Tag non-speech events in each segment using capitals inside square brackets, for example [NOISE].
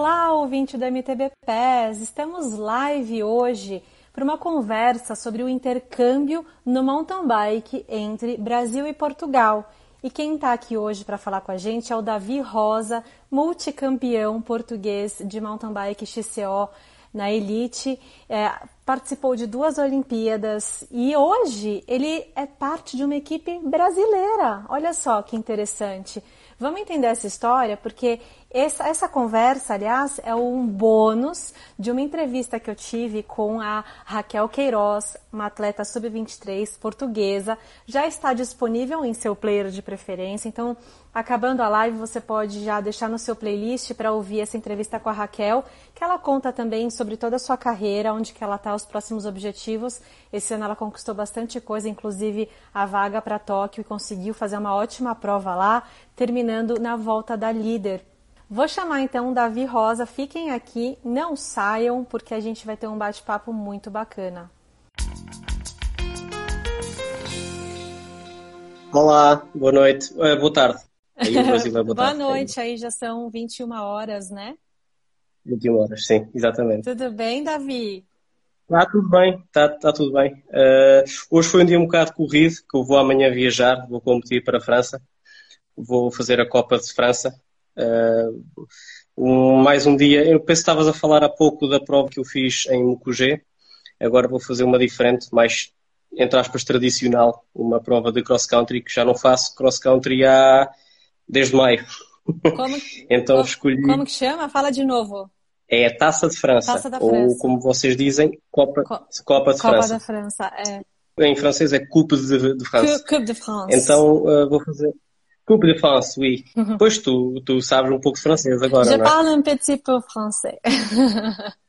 Olá, ouvinte do MTB PES! Estamos live hoje para uma conversa sobre o intercâmbio no mountain bike entre Brasil e Portugal. E quem está aqui hoje para falar com a gente é o Davi Rosa, multicampeão português de mountain bike XCO na Elite, é, participou de duas Olimpíadas e hoje ele é parte de uma equipe brasileira. Olha só que interessante. Vamos entender essa história porque essa, essa conversa, aliás, é um bônus de uma entrevista que eu tive com a Raquel Queiroz, uma atleta sub-23 portuguesa. Já está disponível em seu player de preferência, então acabando a live você pode já deixar no seu playlist para ouvir essa entrevista com a Raquel, que ela conta também sobre toda a sua carreira, onde que ela está, os próximos objetivos. Esse ano ela conquistou bastante coisa, inclusive a vaga para Tóquio e conseguiu fazer uma ótima prova lá, terminando na volta da líder. Vou chamar então o Davi Rosa, fiquem aqui, não saiam, porque a gente vai ter um bate-papo muito bacana. Olá, boa noite, uh, boa tarde. Aí Brasil [LAUGHS] boa, boa noite, aí já são 21 horas, né? 21 horas, sim, exatamente. Tudo bem, Davi? Está tudo bem, está tá tudo bem. Uh, hoje foi um dia um bocado corrido, que eu vou amanhã viajar, vou competir para a França vou fazer a Copa de França. Uh, um, mais um dia, eu penso que estavas a falar há pouco da prova que eu fiz em Mucugê, agora vou fazer uma diferente, mais, entre aspas, tradicional, uma prova de cross-country, que já não faço cross-country há desde maio. Como, [LAUGHS] então como, escolhi... Como que chama? Fala de novo. É a Taça de França, Taça da ou como vocês dizem, Copa, Co Copa de Copa França. Copa da França, é. Em francês é Coupe de, de France. Coupe de France. Então uh, vou fazer Coupe de France, oui. Uhum. Pois tu, tu sabes um pouco de francês agora, Je não é? parle un petit peu français. [LAUGHS]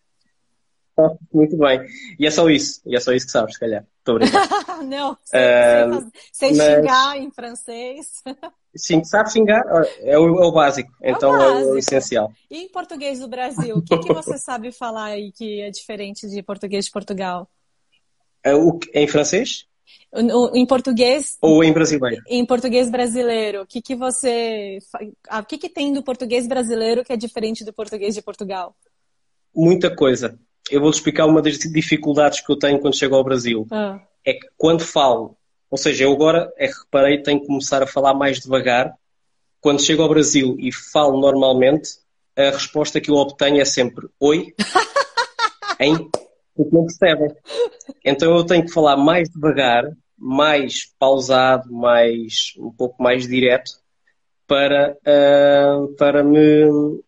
Ah, [LAUGHS] muito bem. E é só isso. E é só isso que sabes, se calhar. Estou brincando. [LAUGHS] não, sem, uh, sem, mas... xingar em francês. Sim, sabe xingar? É o, é o básico. É então o básico. é o essencial. E em português do Brasil, o que, que você [LAUGHS] sabe falar aí que é diferente de português de Portugal? É o, em francês? Em português. Ou em brasileiro? Em português brasileiro. O que, que você. O que, que tem do português brasileiro que é diferente do português de Portugal? Muita coisa. Eu vou-te explicar uma das dificuldades que eu tenho quando chego ao Brasil. Ah. É que quando falo, ou seja, eu agora, é, reparei, tenho que começar a falar mais devagar. Quando chego ao Brasil e falo normalmente, a resposta que eu obtenho é sempre oi, [LAUGHS] hein? porque não percebem. Então eu tenho que falar mais devagar, mais pausado, mais um pouco mais direto para, uh, para, me,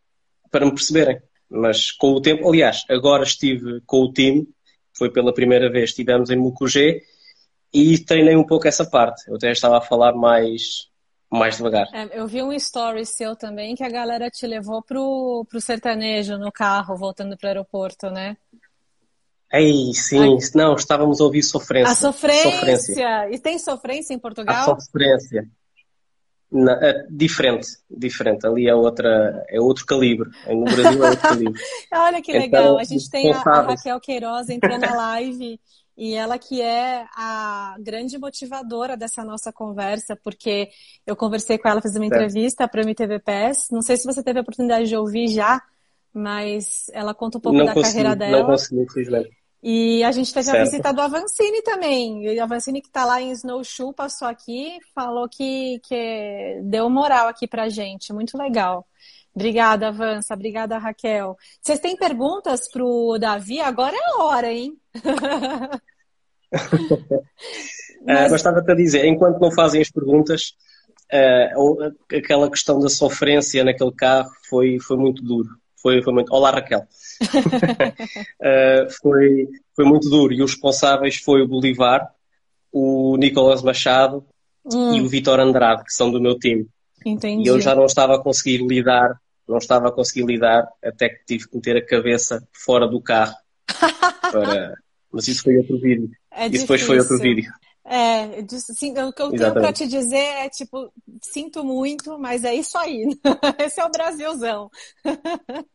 para me perceberem. Mas com o tempo, aliás, agora estive com o time, foi pela primeira vez, estivemos em Mucugê e treinei um pouco essa parte. Eu até estava a falar mais, mais devagar. É, eu vi um story seu também que a galera te levou pro, pro sertanejo no carro, voltando para o aeroporto, né? Ei, sim, Ai. não, estávamos a ouvir sofrência. A sofrência. sofrência. E tem sofrência em Portugal? A sofrência. Não, é diferente, diferente. Ali é outra, é outro calibre. No Brasil é outro calibre. [LAUGHS] Olha que legal. Então, a gente tem a, a, Raquel Queiroz entrando na live e ela que é a grande motivadora dessa nossa conversa, porque eu conversei com ela, fiz uma entrevista para o MTV PES. Não sei se você teve a oportunidade de ouvir já, mas ela conta um pouco não da consegui, carreira dela. Não consegui, infelizmente. E a gente teve certo. a visita do Avancini também. E o Avancini que está lá em Snowshoe passou aqui, falou que, que deu moral aqui pra gente. Muito legal. Obrigada, Avança. Obrigada, Raquel. Vocês têm perguntas pro Davi? Agora é a hora, hein? [LAUGHS] Mas... gostava de dizer, enquanto não fazem as perguntas, uh, aquela questão da sofrência naquele carro foi, foi muito duro. Foi, foi muito. Olá, Raquel. uh, [LAUGHS] foi, foi muito duro. E os responsáveis foi o Bolivar, o Nicolas Machado hum. e o Vitor Andrade, que são do meu time. Entendi. E eu já não estava a conseguir lidar, não estava a conseguir lidar, até que tive que meter a cabeça fora do carro. [LAUGHS] Para... Mas isso foi outro vídeo. É isso depois foi outro vídeo. É, sim, o que eu tenho para te dizer é tipo, sinto muito, mas é isso aí. [LAUGHS] Esse é o Brasilzão. [LAUGHS]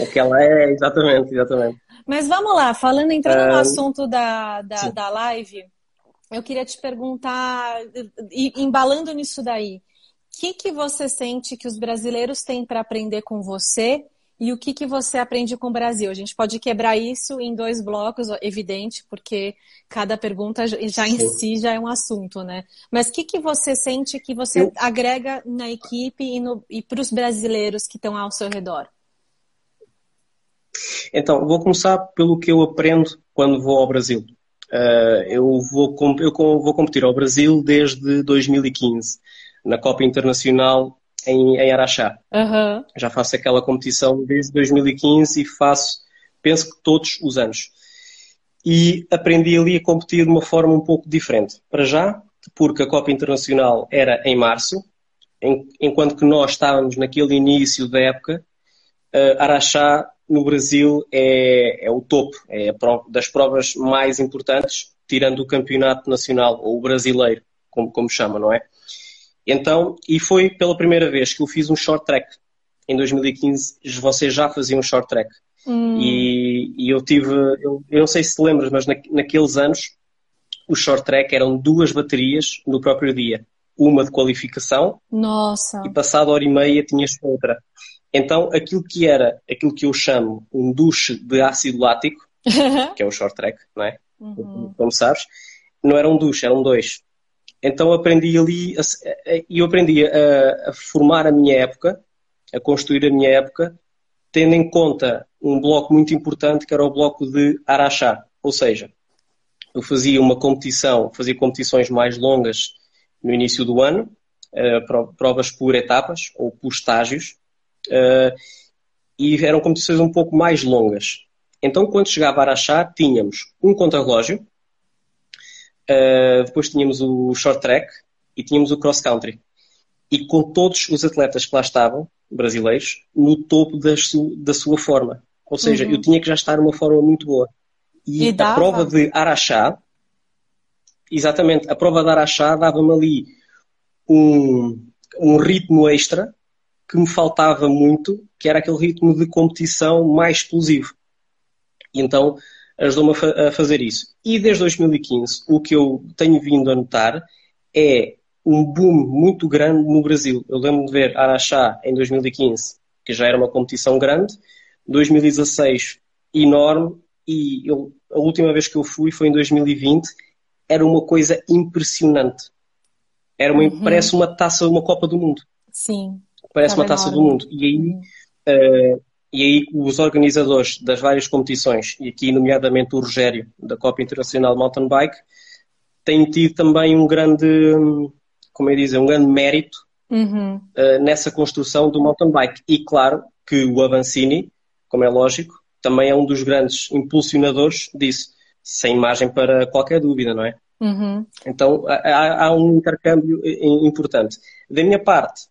Aquela é, exatamente, exatamente. Mas vamos lá, falando, entrando no assunto da, da, da live, eu queria te perguntar, embalando nisso daí, o que, que você sente que os brasileiros têm para aprender com você e o que, que você aprende com o Brasil? A gente pode quebrar isso em dois blocos, evidente, porque cada pergunta já em si já é um assunto, né? Mas o que, que você sente que você eu... agrega na equipe e, e para os brasileiros que estão ao seu redor? Então, vou começar pelo que eu aprendo quando vou ao Brasil. Uh, eu, vou, eu vou competir ao Brasil desde 2015, na Copa Internacional em, em Araxá. Uhum. Já faço aquela competição desde 2015 e faço, penso que todos os anos. E aprendi ali a competir de uma forma um pouco diferente. Para já, porque a Copa Internacional era em março, enquanto que nós estávamos naquele início da época, uh, Araxá no Brasil é, é o topo, é das provas mais importantes, tirando o campeonato nacional, ou o brasileiro, como, como chama, não é? Então, e foi pela primeira vez que eu fiz um short track. Em 2015, vocês já faziam um short track. Hum. E, e, eu tive, eu, eu, não sei se te lembras, mas na, naqueles anos, o short track eram duas baterias no próprio dia. Uma de qualificação. Nossa. E passada hora e meia tinhas outra. Então, aquilo que era, aquilo que eu chamo um duche de ácido lático, [LAUGHS] que é o short track, não é? Uhum. Como sabes, não era um duche, eram dois. Então aprendi ali, e eu aprendi a, a, formar a minha época, a construir a minha época, tendo em conta um bloco muito importante que era o bloco de Araxá. Ou seja, eu fazia uma competição, fazia competições mais longas no início do ano, uh, provas por etapas ou por estágios, uh, e eram competições um pouco mais longas. Então, quando chegava a Araxá, tínhamos um contrarrelógio, Uh, depois tínhamos o short track e tínhamos o cross country. E com todos os atletas que lá estavam, brasileiros, no topo da, su da sua forma. Ou seja, uhum. eu tinha que já estar numa forma muito boa. E, e a prova de Araxá, exatamente, a prova de Araxá dava-me ali um, um ritmo extra que me faltava muito, que era aquele ritmo de competição mais explosivo. E então ajudou-me a, a, fazer isso. E desde 2015, o que eu tenho vindo a notar é um boom muito grande no Brasil. Eu lembro de ver Araxá em 2015, que já era uma competição grande, 2016 enorme, e eu, a última vez que eu fui foi em 2020, era uma coisa impressionante. Era uma, uhum. Parece uma taça, uma Copa do Mundo. Sim. Parece uma taça enorme. do mundo. E aí, uhum. uh, e aí os organizadores das várias competições, e aqui nomeadamente o Rogério, da Copa Internacional Mountain Bike, têm tido também um grande, como é dizer, um grande mérito uhum. uh, nessa construção do mountain bike. E claro que o Avancini, como é lógico, também é um dos grandes impulsionadores disso, sem margem para qualquer dúvida, não é? Uhum. Então há, há um intercâmbio importante. Da minha parte,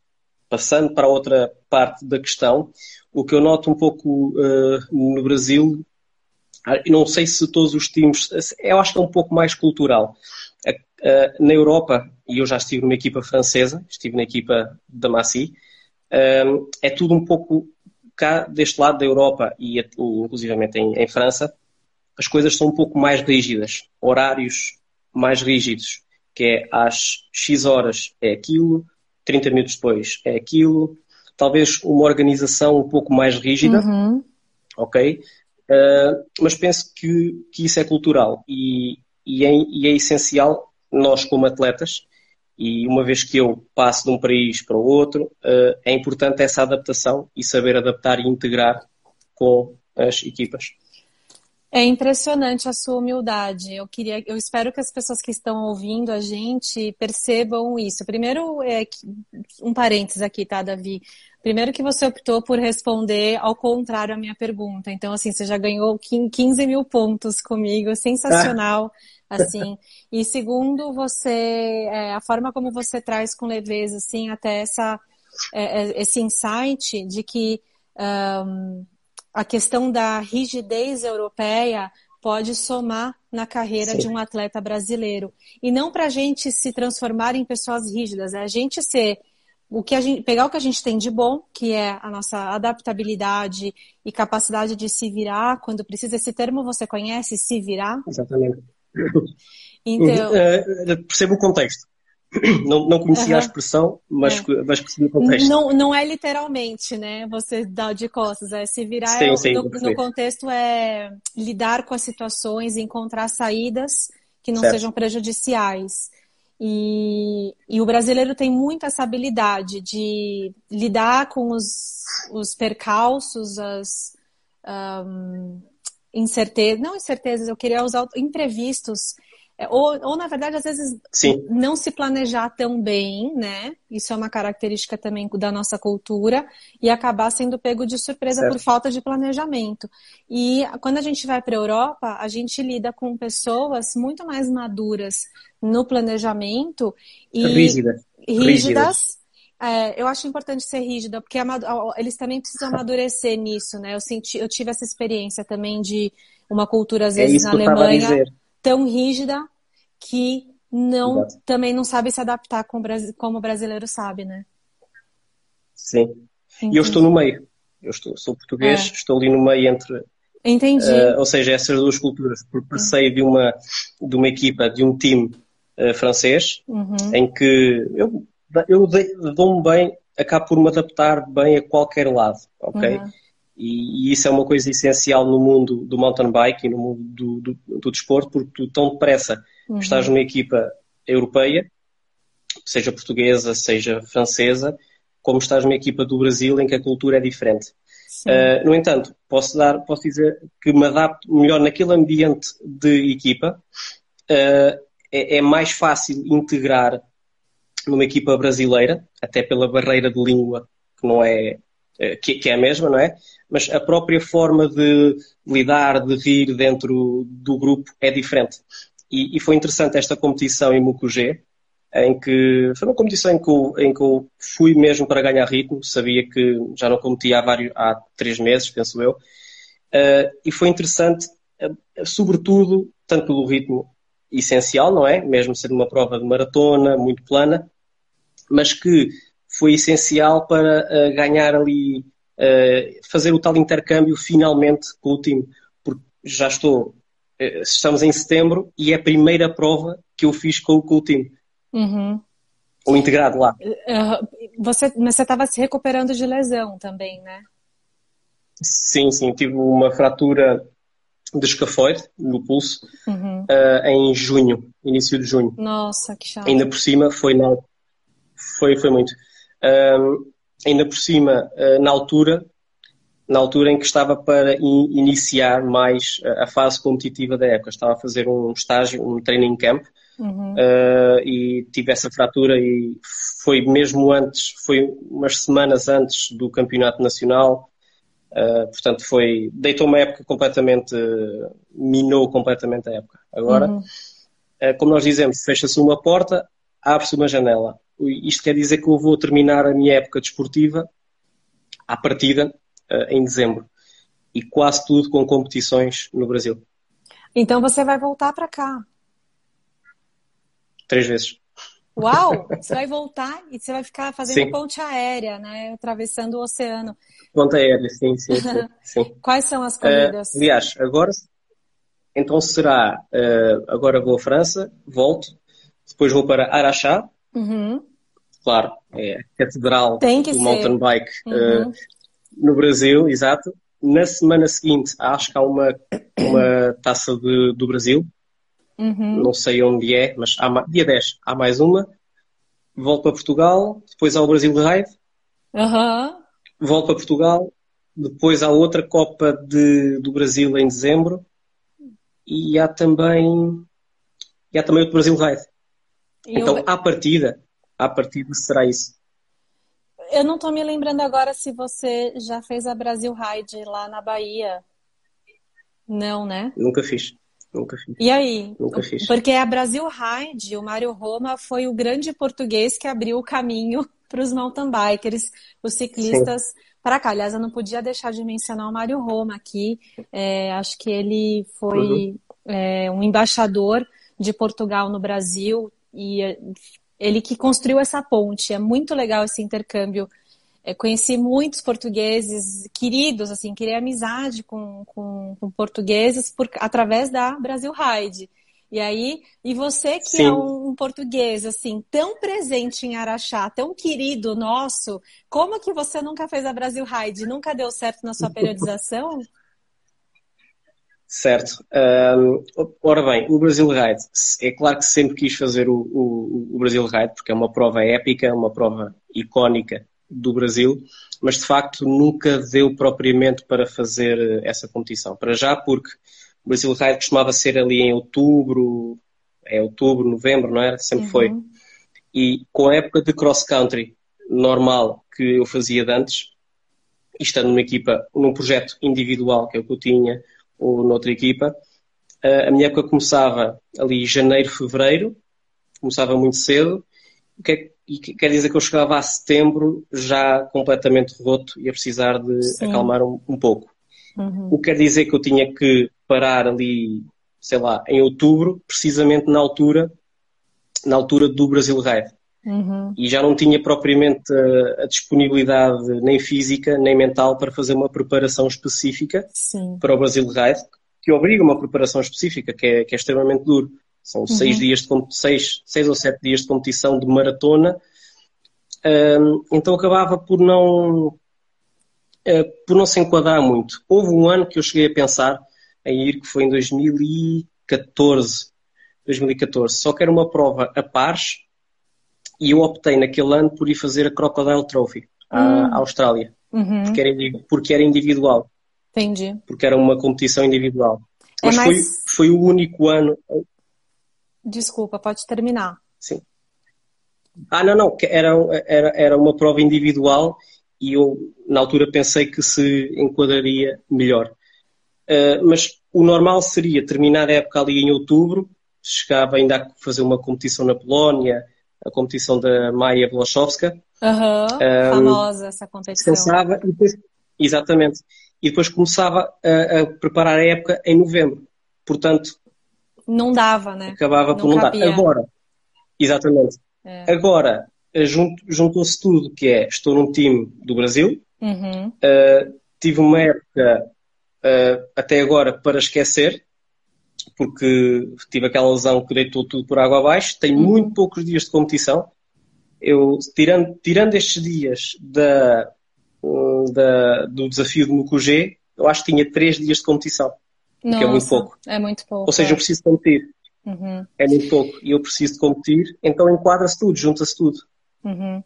passando para outra parte da questão, o que eu noto um pouco uh, no Brasil, ah, não sei se todos os times, eu acho que é um pouco mais cultural. Uh, na Europa, e eu já estive numa equipa francesa, estive na equipa da Massy, uh, é tudo um pouco cá deste lado da Europa e inclusivamente em, em França, as coisas são um pouco mais rígidas, horários mais rígidos, que é às X horas é aquilo, 30 minutos depois é aquilo, talvez uma organização um pouco mais rígida, uhum. ok? Uh, mas penso que, que isso é cultural e, e, é, e é essencial nós como atletas e uma vez que eu passo de um país para o outro, uh, é importante essa adaptação e saber adaptar e integrar com as equipas. É impressionante a sua humildade. Eu queria, eu espero que as pessoas que estão ouvindo a gente percebam isso. Primeiro, é, um parênteses aqui, tá, Davi? Primeiro que você optou por responder ao contrário à minha pergunta. Então, assim, você já ganhou 15 mil pontos comigo, sensacional. [LAUGHS] assim. E segundo, você, é, a forma como você traz com leveza, assim, até essa, é, é esse insight de que um, a questão da rigidez europeia pode somar na carreira Sim. de um atleta brasileiro. E não para a gente se transformar em pessoas rígidas, é a gente ser o que a gente, pegar o que a gente tem de bom, que é a nossa adaptabilidade e capacidade de se virar quando precisa. Esse termo você conhece, se virar? Exatamente. Então, uh, percebo o contexto. Não, não conhecia uhum. a expressão, mas, é. mas conhecia o contexto. Não, não é literalmente, né? Você dá de costas, é se virar. Sim, é, sim, no, no, contexto é lidar com as situações e encontrar saídas que não certo. sejam prejudiciais. E, e, o brasileiro tem muito essa habilidade de lidar com os, os percalços, as um, incertezas, não incertezas, eu queria usar imprevistos ou, ou, na verdade, às vezes Sim. não se planejar tão bem, né? Isso é uma característica também da nossa cultura, e acabar sendo pego de surpresa certo. por falta de planejamento. E quando a gente vai para a Europa, a gente lida com pessoas muito mais maduras no planejamento e Rígida. rígidas. É, eu acho importante ser rígida, porque eles também precisam amadurecer nisso, né? Eu, senti, eu tive essa experiência também de uma cultura, às é vezes, é na Alemanha tão rígida que não Exato. também não sabe se adaptar com, como o brasileiro sabe, né? Sim. Entendi. E eu estou no meio. Eu estou, sou português, é. estou ali no meio entre. Entendi. Uh, ou seja, essas duas culturas. Porque passei de uma, de uma equipa, de um time uh, francês, uhum. em que eu, eu dou-me bem, acabo por me adaptar bem a qualquer lado, ok? Uhum. E, e, isso é uma coisa essencial no mundo do mountain bike e no mundo do, do, do desporto, porque tu tão depressa uhum. estás numa equipa europeia, seja portuguesa, seja francesa, como estás numa equipa do Brasil em que a cultura é diferente. Uh, no entanto, posso, dar, posso dizer que me adapto melhor naquele ambiente de equipa. Uh, é, é, mais fácil integrar numa equipa brasileira, até pela barreira de língua, que não é que, que, é a mesma, não é? Mas a própria forma de lidar, de rir dentro do grupo é diferente. E, e foi interessante esta competição em Mucugê, em que foi uma competição em que, eu, em que eu fui mesmo para ganhar ritmo, sabia que já não competia há, vários, há três meses, penso eu, uh, e foi interessante, uh, sobretudo, tanto pelo ritmo essencial, não é? Mesmo sendo uma prova de maratona, muito plana, mas que foi essencial para uh, ganhar ali, uh, fazer o tal intercâmbio finalmente com o time, porque já estou, uh, estamos em setembro e é a primeira prova que eu fiz com, com o time. Uhum. O integrado lá. Você, mas você estava se recuperando de lesão também, né? Sim, sim, tive uma fratura de escafoide no pulso uhum. em junho, início de junho. Nossa, que chato. Ainda por cima foi na, foi, foi muito. Um, ainda por cima, uh, na altura, na altura em que estava para in iniciar mais a, a fase competitiva da época. Estava a fazer um estágio, um training camp, uhum. uh, e tive essa fratura e foi mesmo antes, foi umas semanas antes do campeonato nacional. Uh, portanto, foi deitou uma época completamente, minou completamente a época. Agora, uhum. uh, como nós dizemos, fecha-se uma porta, abre-se uma janela. Isto quer dizer que eu vou terminar a minha época desportiva à partida eh, em dezembro. E quase tudo com competições no Brasil. Então você vai voltar para cá? Três vezes. Uau! Você vai voltar e você vai ficar fazendo sim. ponte aérea, né? Atravessando o oceano. Ponte aérea, sim, sim. sim, [LAUGHS] sim. Quais são as corridas? Uh, aliás, agora então será. Uh, agora vou à França, volto, depois vou para Araxá, Uhum. Claro, é a catedral do mountain bike uhum. uh, no Brasil, exato. Na semana seguinte, acho que há uma, uma taça de, do Brasil. Uhum. Não sei onde é, mas há, dia 10 há mais uma. Volto para Portugal, depois há o Brasil Ride. Uhum. Volto para Portugal, depois há outra Copa de, do Brasil em dezembro. E há também, e há também o Brasil Então, à partida, à partida será isso. Eu não estou me lembrando agora se você já fez a Brasil Ride lá na Bahia. Não, né? Nunca fiz. Nunca fiz. E aí? Nunca fiz. Porque a Brasil Ride, o Mário Roma foi o grande português que abriu o caminho [LAUGHS] para os mountain bikers, os ciclistas para cá. Aliás, eu não podia deixar de mencionar o Mário Roma aqui. É, acho que ele foi uhum. é, um embaixador de Portugal no Brasil, e eh, ele que construiu essa ponte. É muito legal esse intercâmbio. É, conheci muitos portugueses queridos, assim, criei amizade com, com, com portugueses por, através da Brasil Ride. E aí, e você que é Sim. é um, um, português assim tão presente em Araxá, tão querido nosso, como que você nunca fez a Brasil Ride? Nunca deu certo na sua periodização? [LAUGHS] Certo. Um, ora bem, o Brasil Ride, é claro que sempre quis fazer o, o, o, Brasil Ride, porque é uma prova épica, uma prova icónica do Brasil, mas de facto nunca deu propriamente para fazer essa competição. Para já, porque o Brasil Ride costumava ser ali em outubro, é outubro, novembro, não era? Sempre uhum. foi. E com a época de cross-country normal que eu fazia de antes, estando numa equipa, num projeto individual, que é o que eu tinha, ou noutra equipa. A minha época começava ali janeiro, fevereiro, começava muito cedo, o é que quer dizer que eu chegava a setembro já completamente roto e a precisar de Sim. acalmar um, um pouco. Uhum. O que quer dizer que eu tinha que parar ali, sei lá, em outubro, precisamente na altura, na altura do Brasil Ride. Uhum. E já não tinha propriamente a, a, disponibilidade nem física nem mental para fazer uma preparação específica Sim. para o Brasil Ride, que obriga uma preparação específica, que é, que é extremamente duro. São uhum. seis, dias de, seis, seis ou sete dias de competição de maratona. Um, então acabava por não, uh, por não se enquadrar muito. Houve um ano que eu cheguei a pensar em ir, que foi em 2014. 2014. Só que era uma prova a pares e eu optei naquele ano por ir fazer a Crocodile Trophy à, hum. Austrália, uhum. porque, era, porque era individual. Entendi. Porque era uma competição individual. É Mas mais... foi, foi o único ano. Desculpa, pode terminar. Sim. Ah, não, não, era, era, era uma prova individual e eu, na altura, pensei que se enquadraria melhor. Uh, mas o normal seria terminar a época ali em outubro, chegava ainda a fazer uma competição na Polónia, a competição da Maia Blochowska. Uhum, um, famosa essa competição. Descansava e depois, exatamente. E depois começava a, a, preparar a época em novembro. Portanto. Não dava, né? Acabava não por não cabia. dar. Agora, exatamente. É. Agora, juntou-se tudo, que é, estou num time do Brasil, uhum. uh, tive uma época uh, até agora para esquecer, porque tive aquela lesão que deitou tudo por água abaixo. Tenho uhum. muito poucos dias de competição. Eu, tirando, tirando estes dias da, da, do desafio do Mucugê, eu acho que tinha três dias de competição. Nossa, que é muito pouco. É muito pouco. Ou seja, é. eu preciso competir. Uhum. É muito pouco. E eu preciso de competir, então enquadra-se tudo, junta-se tudo. Uhum.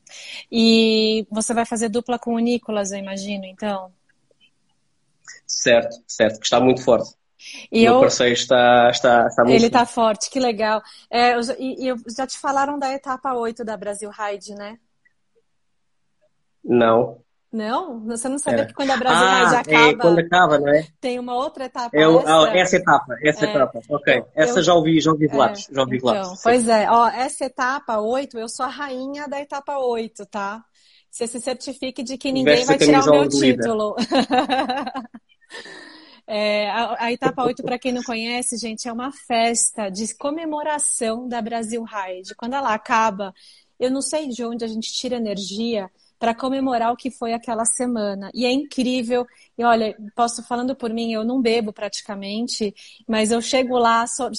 E você vai fazer dupla com o Nicolas, eu imagino, então? Certo, certo, que está muito forte. E Meu eu, parceiro está, está, está muito Ele está forte, que legal. É, e, e já te falaram da etapa 8 da Brasil Ride, né? Não. Não? Você não sabia é. que quando a Brasil ah, Ride acaba. É, quando acaba, não é? Tem uma outra etapa. É, essa, essa etapa, essa é, etapa. Ok. essa eu, já ouvi, já ouvi relatos. É, já ouvi relatos. Então, pois é, ó, essa etapa 8, eu sou a rainha da etapa 8, tá? Você se certifique de que ninguém Veste vai tirar o meu título. [LAUGHS] É, a, a, etapa 8, para quem não conhece, gente, é uma festa de comemoração da Brasil Ride. Quando ela acaba, eu não sei de onde a gente tira energia para comemorar o que foi aquela semana. E é incrível. E olha, posso falando por mim, eu não bebo praticamente, mas eu chego lá, so,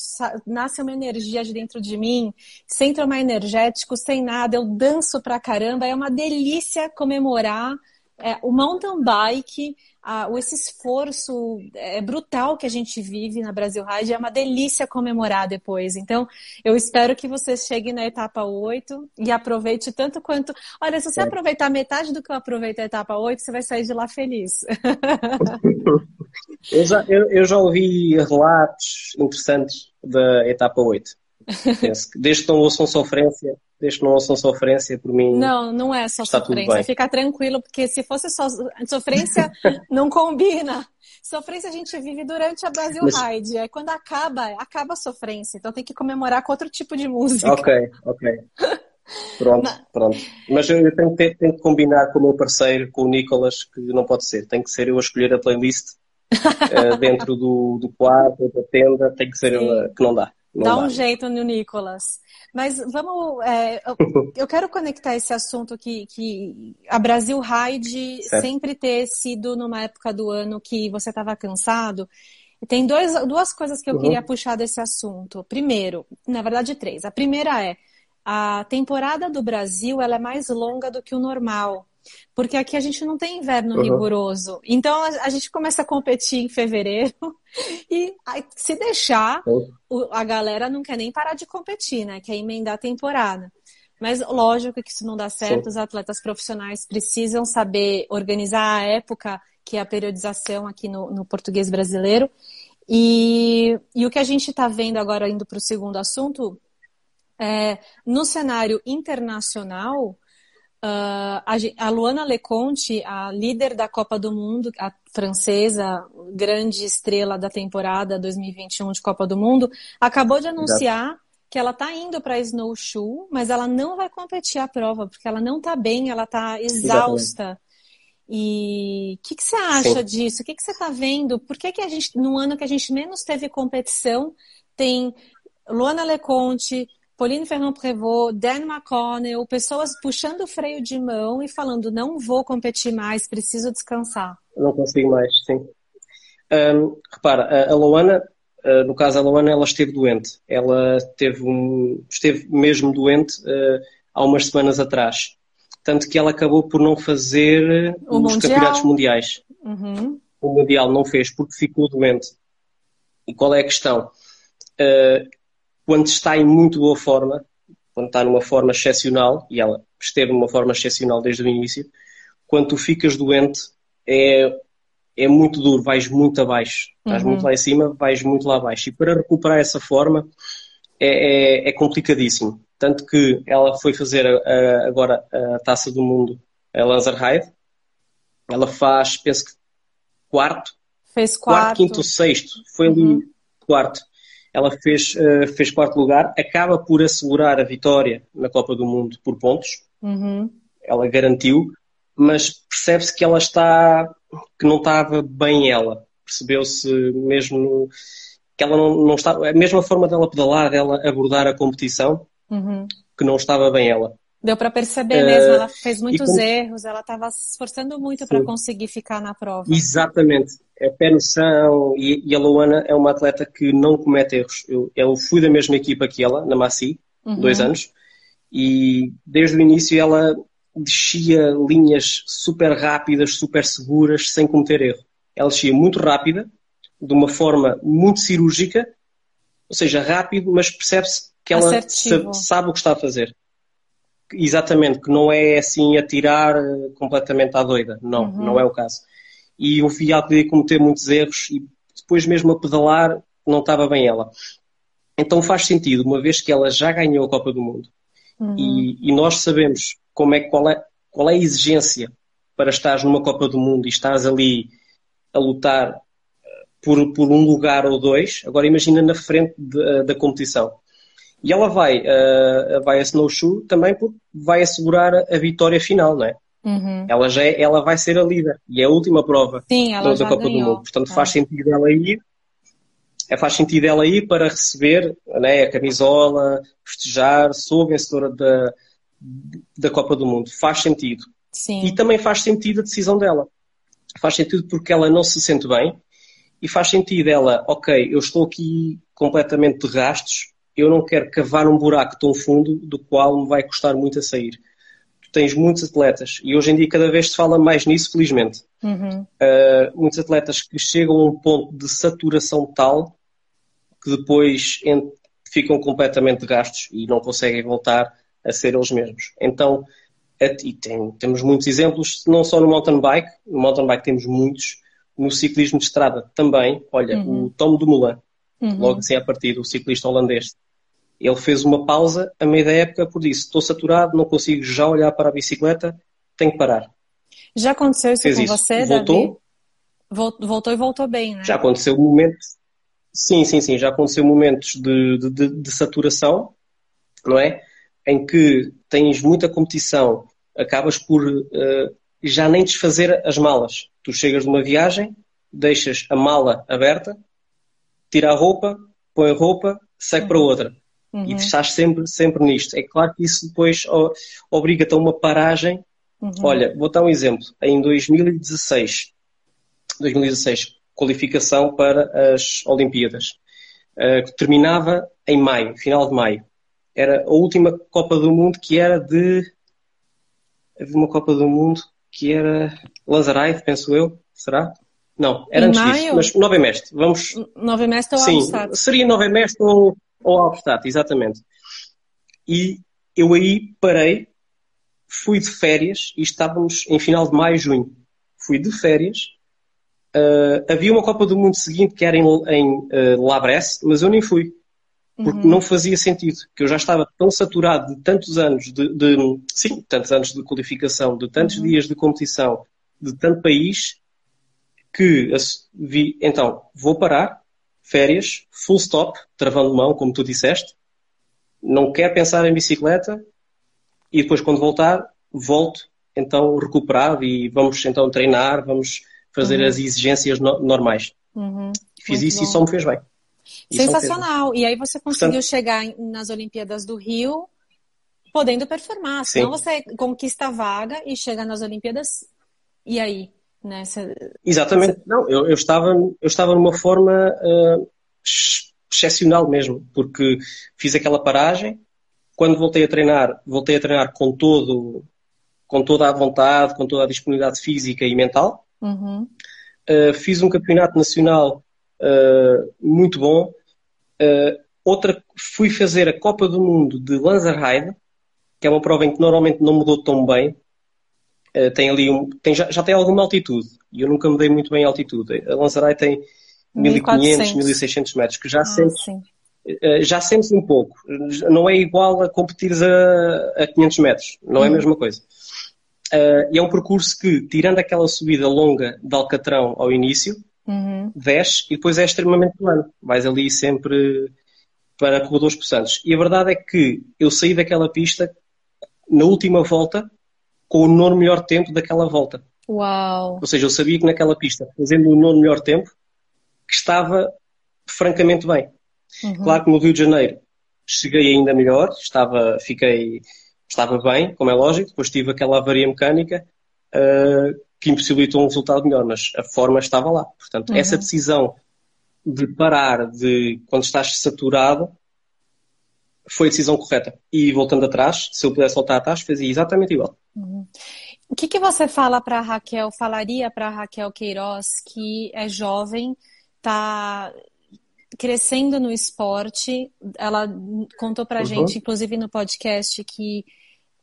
nasce uma energia de dentro de mim, sem tomar energético, sem nada, eu danço pra caramba, é uma delícia comemorar é, o mountain bike, a, esse esforço é, brutal que a gente vive na Brasil Ride é uma delícia comemorar depois. Então, eu espero que você chegue na etapa 8 e aproveite tanto quanto. Olha, se você é. aproveitar metade do que eu aproveito a etapa 8, você vai sair de lá feliz. [LAUGHS] eu, já, eu, eu já ouvi relatos interessantes da etapa 8. [LAUGHS] Desde que não ouçam sofrência, desde não ouçam sofrência, por mim. Não, não é só sofrência. Fica tranquilo, porque se fosse só sofrência, [LAUGHS] não combina. Sofrência a gente vive durante a Brasil Mas... Ride. Aí quando acaba, acaba a sofrência. Então tem que comemorar com outro tipo de música. Ok, ok. Pronto, [LAUGHS] pronto. Mas eu tenho que, tenho que combinar com o meu parceiro, com o Nicolas, que não pode ser. Tem que ser eu a escolher a playlist uh, [LAUGHS] dentro do, do quarto, da tenda. Tem que ser eu que não dá. Não dá, dá um jeito no Nicolas. Mas vamos. É, [LAUGHS] eu quero conectar esse assunto que, que a Brasil Ride certo. sempre ter sido numa época do ano que você estava cansado. tem dois, duas coisas que eu uhum. queria puxar desse assunto. Primeiro, na verdade, três. A primeira é a temporada do Brasil ela é mais longa do que o normal. Porque aqui a gente não tem inverno uhum. rigoroso. Então a, a, gente começa a competir em fevereiro [LAUGHS] e se deixar, uhum. o, a galera não quer nem parar de competir, né? Quer emendar a temporada. Mas lógico que isso não dá certo, Sim. os atletas profissionais precisam saber organizar a época, que é a periodização aqui no, no português brasileiro. E, e o que a gente está vendo agora, indo para o segundo assunto, é, no cenário internacional, Uh, a, Luana Leconte, a líder da Copa do Mundo, a francesa, grande estrela da temporada 2021 de Copa do Mundo, acabou de anunciar que ela está indo para Snowshoe, mas ela não vai competir a prova, porque ela não está bem, ela está exausta. E o que, que, você acha Sim. disso? O que, que você está vendo? Por que, que a gente, no ano que a gente menos teve competição, tem Luana Leconte, Pauline Ferrand-Prévot, Dan McConnell, pessoas puxando o freio de mão e falando, não vou competir mais, preciso descansar. Não consigo mais, sim. Um, repara, a Luana, uh, no caso a Luana, ela esteve doente. Ela teve um, esteve mesmo doente uh, há umas semanas atrás. Tanto que ela acabou por não fazer o os mundial. campeonatos mundiais. Uhum. O Mundial não fez porque ficou doente. E qual é a questão? Uh, quando está em muito boa forma, quando está numa forma excepcional, e ela esteve numa forma excepcional desde o início, quando tu ficas doente é, é muito duro, vais muito abaixo. Estás uhum. muito lá em cima, vais muito lá abaixo. E para recuperar essa forma é, é, é complicadíssimo. Tanto que ela foi fazer a, a, agora a Taça do Mundo a Lanzerheide. Ela faz, penso que quarto. Fez quarto. Quarto, quinto, sexto. Foi ali uhum. quarto ela fez, uh, fez quarto lugar, acaba por assegurar a vitória na Copa do Mundo por pontos. Uhum. Ela garantiu, mas percebe-se que ela está, que não estava bem ela. Percebeu-se mesmo que ela não, não estava, a mesma forma dela pedalar, dela abordar a competição, uhum. que não estava bem ela. Deu para perceber mesmo, ela fez muitos como... erros, ela estava se esforçando muito para conseguir ficar na prova. Exatamente, é pé no chão e, e, a Luana é uma atleta que não comete erros. Eu, eu fui da mesma equipa que ela, na Maci, uhum. dois anos, e desde o início ela descia linhas super rápidas, super seguras, sem cometer erro. Ela descia muito rápida, de uma forma muito cirúrgica, ou seja, rápido, mas percebe-se que ela sabe o que está a fazer. Exatamente, que não é assim atirar eh, completamente à doida. Não, uhum. não é o caso. E eu vi ela poder cometer muitos erros e depois mesmo a pedalar não estava bem ela. Então faz sentido, uma vez que ela já ganhou a Copa do Mundo uhum. e, e, nós sabemos como é, qual, é, qual é a exigência para estar numa Copa do Mundo e estás ali a lutar eh, por, por um lugar ou dois, agora imagina na frente de, eh, da competição. E ela vai, uh, vai a snowshoe também porque vai assegurar a vitória final, não é? Uhum. Ela, já é, ela vai ser a líder e é a última prova Sim, da, da Copa ganhou. do Mundo. Portanto, é. faz sentido ela ir. É, faz sentido ela ir para receber né, a camisola, festejar, sou vencedora da, da Copa do Mundo. Faz sentido. Sim. E também faz sentido a decisão dela. Faz sentido porque ela não se sente bem e faz sentido ela, ok, eu estou aqui completamente de rastros, eu não quero cavar um buraco tão fundo do qual me vai custar muito a sair. Tu tens muitos atletas, e hoje em dia cada vez se fala mais nisso, felizmente. Uhum. Uh, muitos atletas que chegam a um ponto de saturação tal que depois ficam completamente gastos e não conseguem voltar a ser eles mesmos. Então, e tem, temos muitos exemplos, não só no mountain bike, no mountain bike temos muitos, no ciclismo de estrada também. Olha, uhum. o Tom Dumoulin, uhum. logo assim a partir do ciclista holandês. Ele fez uma pausa a meio da época por disse: estou saturado, não consigo já olhar para a bicicleta, tenho que parar. Já aconteceu isso fez com isso. você, voltou, Davi? Voltou e voltou bem, né? Já aconteceu momentos. Sim, sim, sim. Já aconteceu momentos de, de, de, de saturação, não é? Em que tens muita competição, acabas por uh, já nem desfazer as malas. Tu chegas de uma viagem, deixas a mala aberta, tira a roupa, põe a roupa, segue uhum. para outra. Uhum. E estás sempre, sempre nisto. É claro que isso depois obriga-te a uma paragem. Uhum. Olha, vou dar um exemplo. Em 2016, 2016 qualificação para as Olimpíadas, uh, que terminava em maio, final de maio. Era a última Copa do Mundo que era de. Havia uma Copa do Mundo que era Lazarite, penso eu, será? Não, era em antes maio? disso, mas Nova Mestre. Vamos... Nova Mestre ou Sim, seria Nova Mestre ou, ou Albstadt, exatamente. E eu aí parei, fui de férias e estávamos em final de maio, junho. Fui de férias. Uh, havia uma Copa do Mundo seguinte que era em, em uh, Labresse, mas eu nem fui. Porque uhum. não fazia sentido, que eu já estava tão saturado de tantos anos de, de sim, tantos anos de qualificação, de tantos uhum. dias de competição, de tanto país, que vi, então, vou parar, férias, full stop, travando mão, como tu disseste, não quero pensar em bicicleta e depois quando voltar, volto então recuperado e vamos então treinar, vamos fazer uhum. as exigências no normais. Uhum. Fiz Muito isso bom. e só me fez bem. Sensacional. E aí você conseguiu Portanto, chegar nas Olimpíadas do Rio podendo performar. Senão você conquista a vaga e chega nas Olimpíadas e aí? Você, Exatamente. Não, eu, eu, estava, eu estava numa forma uh, excepcional mesmo, porque fiz aquela paragem. Quando voltei a treinar, voltei a treinar com todo, com toda a vontade, com toda a disponibilidade física e mental. Uhum. Uh, fiz um campeonato nacional uh, muito bom. Uh, outra, fui fazer a Copa do Mundo de Lanzerheide, que é uma prova em que normalmente não mudou tão bem. Tem ali um, tem, já, já, tem alguma altitude e eu nunca mudei muito bem a altitude. A Lanzerheide tem 1500, 1600 metros, que já ah, sentes, já sentes um pouco. Não é igual a competir a, a 500 metros, não é a hum. mesma coisa. Uh, e é um percurso que, tirando aquela subida longa de Alcatrão ao início, uhum. desce e depois é extremamente plano. Vais ali sempre para corredores possantes. E a verdade é que eu saí daquela pista na última volta com o nono melhor tempo daquela volta. Uau! Ou seja, eu sabia que naquela pista, fazendo o nono melhor tempo, que estava francamente bem. Uhum. Claro que no Rio de Janeiro cheguei ainda melhor, estava, fiquei estava bem, como é lógico, depois tive aquela avaria mecânica uh, que impossibilitou um resultado melhor, mas a forma estava lá. Portanto, uhum. essa decisão de parar de quando estás saturado foi a decisão correta. E voltando atrás, se eu pudesse voltar atrás, fazia exatamente igual. Uhum. O que, que você fala para Raquel, falaria para Raquel Queiroz, que é jovem, está crescendo no esporte? Ela contou para a uhum. gente, inclusive no podcast, que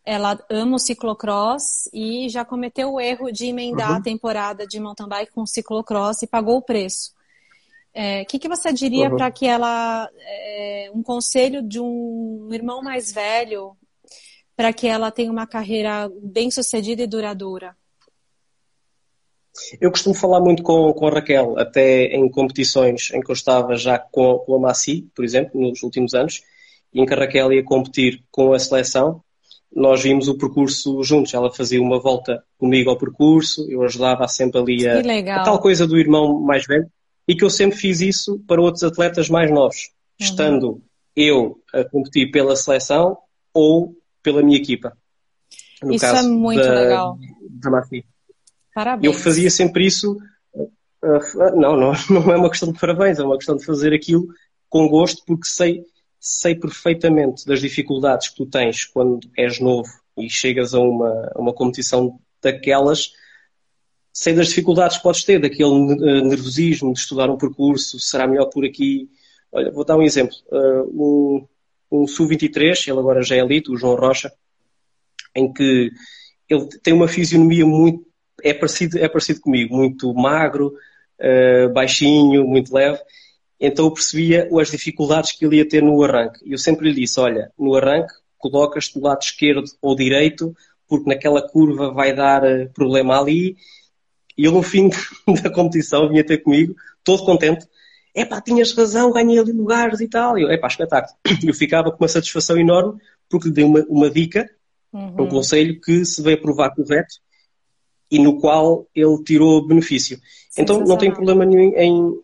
ela ama o ciclocross e já cometeu o erro de emendar uhum. a temporada de mountain bike com ciclocross e pagou o preço. O é, que, que você diria uhum. para que ela, é, um conselho de um irmão mais velho, para que ela tenha uma carreira bem sucedida e duradoura? Eu costumo falar muito com, com a Raquel, até em competições em que eu estava já com, com a Maci, por exemplo, nos últimos anos, em que a Raquel ia competir com a seleção nós vimos o percurso juntos. Ela fazia uma volta comigo ao percurso, eu ajudava sempre ali a, a, tal coisa do irmão mais velho, e que eu sempre fiz isso para outros atletas mais novos, uhum. estando eu a competir pela seleção ou pela minha equipa. No isso é muito da, legal. Da. Parabéns. Eu fazia sempre isso. Não, não, [LAUGHS] não é uma questão de parabéns, é uma questão de fazer aquilo com gosto, porque sei sei perfeitamente das dificuldades que tu tens quando és novo e chegas a uma, a uma competição daquelas, sei das dificuldades que podes ter, daquele eh, nervosismo de estudar um percurso, será melhor por aqui. Olha, vou dar um exemplo. Uh, um, um Su-23, ele agora já é elite, o João Rocha, em que ele tem uma fisionomia muito. É parecido, é parecido comigo, muito magro, uh, baixinho, muito leve então eu percebia as dificuldades que ele ia ter no arranque. E eu sempre lhe disse: olha, no arranque, colocas-te do lado esquerdo ou direito, porque naquela curva vai dar problema ali. E ele, no fim [LAUGHS] da competição, vinha ter comigo, todo contente. É pá, tinhas razão, ganhei ali lugares e tal. E eu, é pá, espetáculo. [CLEARS THROAT] Eu ficava com uma satisfação enorme, porque lhe dei uma, uma dica, uhum. um conselho que se veio provar correto e no qual ele tirou benefício. Então não tem problema nenhum em,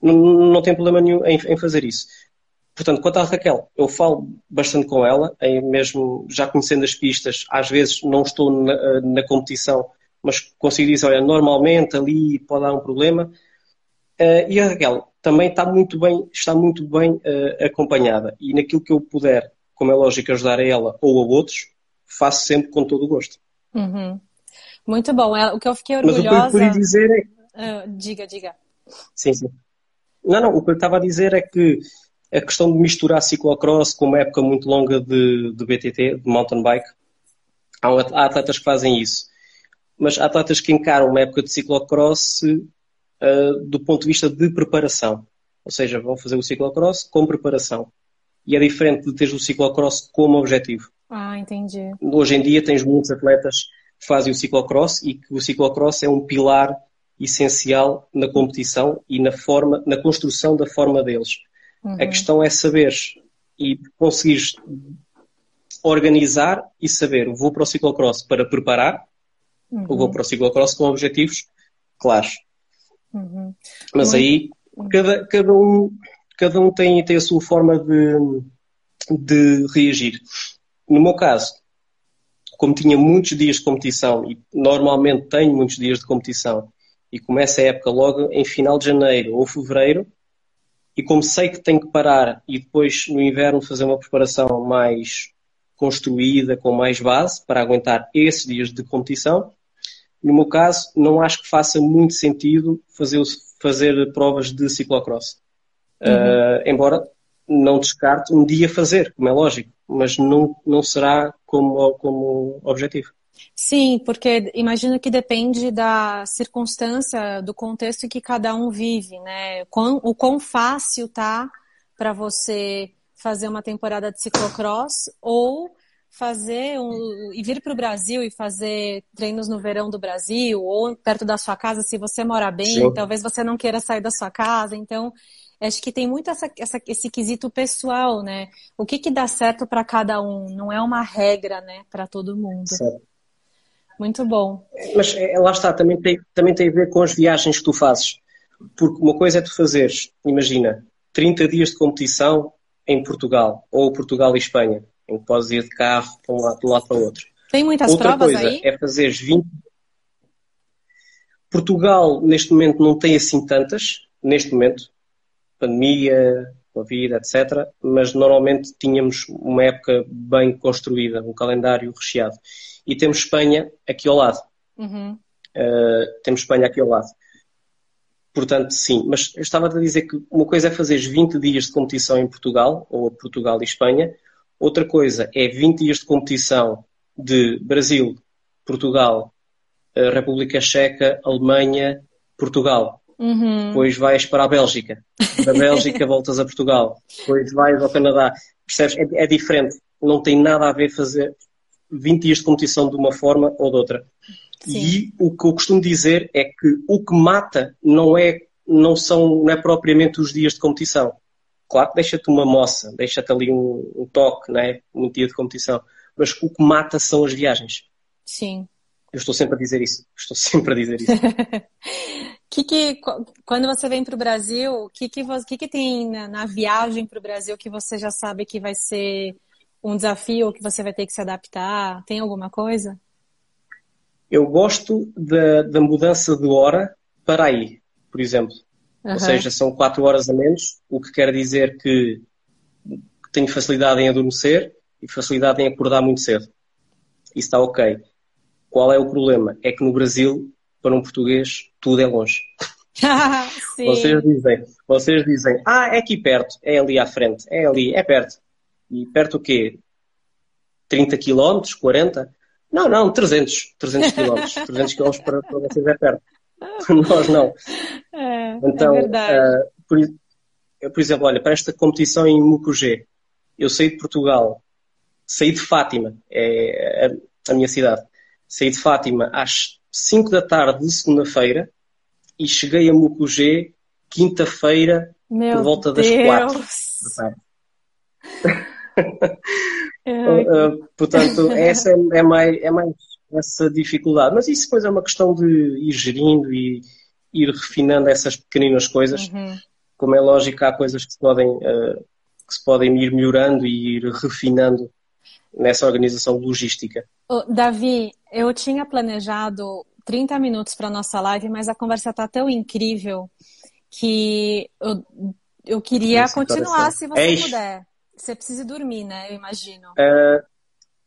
não, não tem problema nenhum em, em, fazer isso. Portanto, quanto à Raquel, eu falo bastante com ela, mesmo já conhecendo as pistas, às vezes não estou na, na competição, mas consigo dizer, olha, normalmente ali pode dar um problema. Uh, e a Raquel também está muito bem, está muito bem uh, acompanhada. E naquilo que eu puder, como é lógico, ajudar a ela ou a outros, faço sempre com todo o gosto. Uhum. Muito bom. É, o que eu fiquei orgulhosa... Mas o que eu queria dizer é... Uh, diga, diga. Sim, sim. Não, não, o que eu estava a dizer é que a questão de misturar ciclocross com uma época muito longa de, de BTT, de mountain bike, há, há atletas que fazem isso. Mas há atletas que encaram uma época de ciclocross uh, do ponto de vista de preparação. Ou seja, vão fazer o ciclocross com preparação. E é diferente de ter o ciclocross como objetivo. Ah, entendi. Hoje em dia tens muitos atletas que fazem o ciclocross e que o ciclocross é um pilar essencial na competição e na forma, na construção da forma deles. Uhum. A questão é saber e conseguir organizar e saber, vou para o ciclocross para preparar, uhum. ou vou para o ciclocross com objetivos claros. Uhum. Mas Muito... aí cada, cada, um, cada um tem, tem a sua forma de, de reagir. No meu caso, como tinha muitos dias de competição e normalmente tenho muitos dias de competição e começa a época logo em final de janeiro ou fevereiro e como sei que tenho que parar e depois no inverno fazer uma preparação mais construída, com mais base, para aguentar esses dias de competição, no meu caso, não acho que faça muito sentido fazer, fazer provas de ciclocross. Uhum. Uh, embora não descarte um dia fazer, como é lógico, mas não, não será como, como objetivo. Sim, porque imagino que depende da circunstância, do contexto em que cada um vive, né? O quão, o quão fácil tá para você fazer uma temporada de ciclocross ou fazer um, e vir para o Brasil e fazer treinos no verão do Brasil ou perto da sua casa, se você mora bem, Sim. talvez você não queira sair da sua casa. Então, acho que tem muito essa, essa, esse quesito pessoal, né? O que, que dá certo para cada um? Não é uma regra, né, para todo mundo. Certo. Muito bom. Mas é, lá está, também tem, também tem a ver com as viagens que tu fazes. Porque uma coisa é tu fazeres, imagina, 30 dias de competição em Portugal, ou Portugal e Espanha em que podes ir de carro de um lado, de um lado para o outro. Tem muitas Outra provas coisa aí? é fazer 20. Portugal, neste momento, não tem assim tantas, neste momento, pandemia, Covid, etc. Mas normalmente tínhamos uma época bem construída, um calendário recheado. E temos Espanha aqui ao lado. Uhum. Uh, temos Espanha aqui ao lado. Portanto, sim. Mas eu estava a dizer que uma coisa é fazer 20 dias de competição em Portugal, ou Portugal e Espanha, Outra coisa é 20 dias de competição de Brasil, Portugal, República Checa, Alemanha, Portugal. Uhum. Depois vais para a Bélgica. Da Bélgica [LAUGHS] voltas a Portugal. Depois vais ao Canadá. Percebes? É, é, diferente. Não tem nada a ver fazer 20 dias de competição de uma forma ou de outra. Sim. E o que eu costumo dizer é que o que mata não é, não são, não é propriamente os dias de competição. Claro que deixa-te uma moça, deixa-te ali um, um, toque, né? um dia de competição. Mas o que mata são as viagens. Sim. Eu estou sempre a dizer isso. Estou sempre a dizer isso. [LAUGHS] que que, quando você vem para o Brasil, o que, que, que, que tem na, na viagem para o Brasil que você já sabe que vai ser um desafio, que você vai ter que se adaptar? Tem alguma coisa? Eu gosto da, da mudança de hora para aí, por exemplo. Uhum. Ou seja, são 4 horas a menos, o que quer dizer que tenho facilidade em adormecer e facilidade em acordar muito cedo. Isso está ok. Qual é o problema? É que no Brasil, para um português, tudo é longe. [LAUGHS] vocês, dizem, vocês dizem, ah, é aqui perto, é ali à frente, é ali, é perto. E perto o quê? 30 km, 40? Não, não, 300, 300 km. 300 km para, para vocês é perto. [LAUGHS] Nós não. É, é então, é uh, por, por, exemplo, olha, para esta competição em Mucugê, eu saí de Portugal, saí de Fátima, é a, a minha cidade, saí de Fátima às 5 da tarde de segunda-feira e cheguei a Mucugê quinta-feira por volta das Deus. 4 da tarde. uh, [LAUGHS] [LAUGHS] portanto, essa é, é, mais, é mais essa dificuldade. Mas isso depois é uma questão de ir gerindo e ir refinando essas pequeninas coisas. Uhum. Como é lógico, há coisas que se podem, uh, que se podem ir melhorando e ir refinando nessa organização logística. Oh, Davi, eu tinha planejado 30 minutos para nossa live, mas a conversa está tão incrível que eu, eu queria continuar se você é puder. Você precisa dormir, né? Eu imagino. Uh,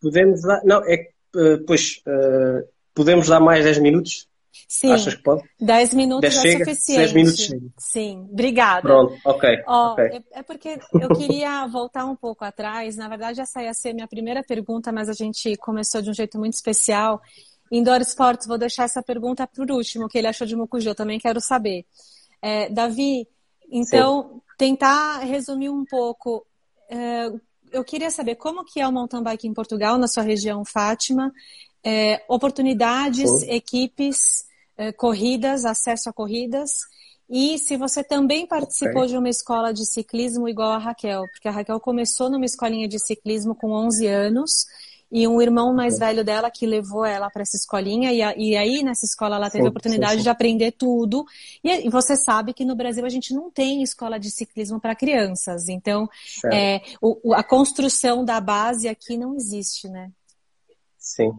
podemos dar. Não, é uh, pois uh, podemos dar mais 10 minutos? Sim. Achas que pode? 10 minutos 10 é chega? suficiente. 10 minutos chega. Sim, obrigada. Pronto, ok. Ó, okay. É, é, porque eu queria voltar um pouco atrás. Na verdade, essa ia ser minha primeira pergunta, mas a gente começou de um jeito muito especial. Indoor Sports, vou deixar essa pergunta por último, que ele achou de Mucujo, eu também quero saber. É, Davi, então, Sim. tentar resumir um pouco. É, eu queria saber como que é o mountain bike em Portugal, na sua região, Fátima. É, oportunidades, Sim. equipes, é, corridas, acesso a corridas. E se você também participou okay. de uma escola de ciclismo igual a Raquel, porque a Raquel começou numa escolinha de ciclismo com 11 anos e um irmão mais velho dela que levou ela para essa escolinha e, a, e, aí nessa escola ela teve sim, a oportunidade sim, sim. de aprender tudo. E, e, você sabe que no Brasil a gente não tem escola de ciclismo para crianças. Então é, o, a construção da base aqui não existe né? Sim.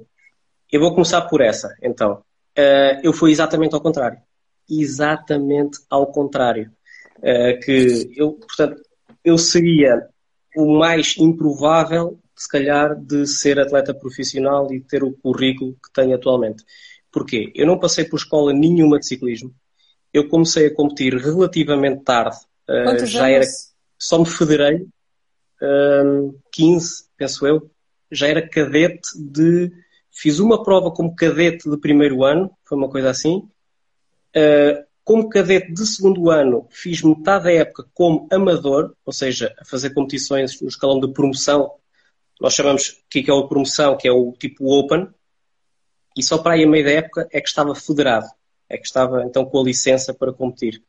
Eu vou começar por essa então. Uh, eu fui exatamente ao contrário. Exatamente ao contrário. Uh, que eu portanto eu seria o mais improvável se calhar, de ser atleta profissional e ter o currículo que tenho atualmente. Porquê? Eu não passei por escola nenhuma de ciclismo. Eu comecei a competir relativamente tarde. Uh, já anos? era Só me federei, um, 15, penso eu. Já era cadete de. Fiz uma prova como cadete de primeiro ano, foi uma coisa assim. Uh, como cadete de segundo ano, fiz metade da época como amador, ou seja, a fazer competições no escalão de promoção nós chamamos que é a promoção, que é o tipo Open, e só para aí a meio da época é que estava federado, é que estava então com a licença para competir.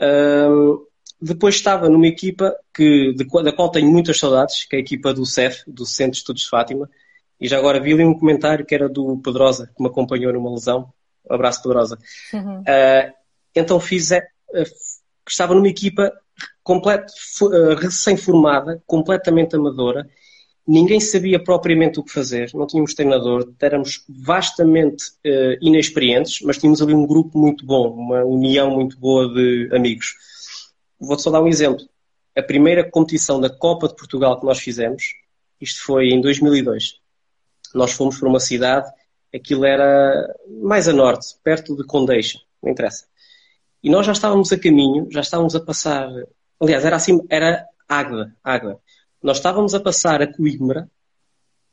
Um, depois estava numa equipa que, de, da qual tenho muitas saudades, que é a equipa do CEF, do Centro de Estudos de Fátima, e já agora vi ali um comentário que era do Pedrosa, que me acompanhou numa lesão. Um abraço, Pedrosa. Uhum. Uh, então fiz, uh, estava numa equipa uh, recém-formada, completamente amadora, ninguém sabia propriamente o que fazer, não tínhamos treinador, éramos vastamente uh, inexperientes, mas tínhamos ali um grupo muito bom, uma união muito boa de amigos. Vou-te só dar um exemplo. A primeira competição da Copa de Portugal que nós fizemos, isto foi em 2002. Nós fomos para uma cidade, aquilo era mais a norte, perto de Condeixa, não interessa. E nós já estávamos a caminho, já estávamos a passar, aliás, era assim, era Águeda, Águeda. Nós estávamos a passar a Coimbra,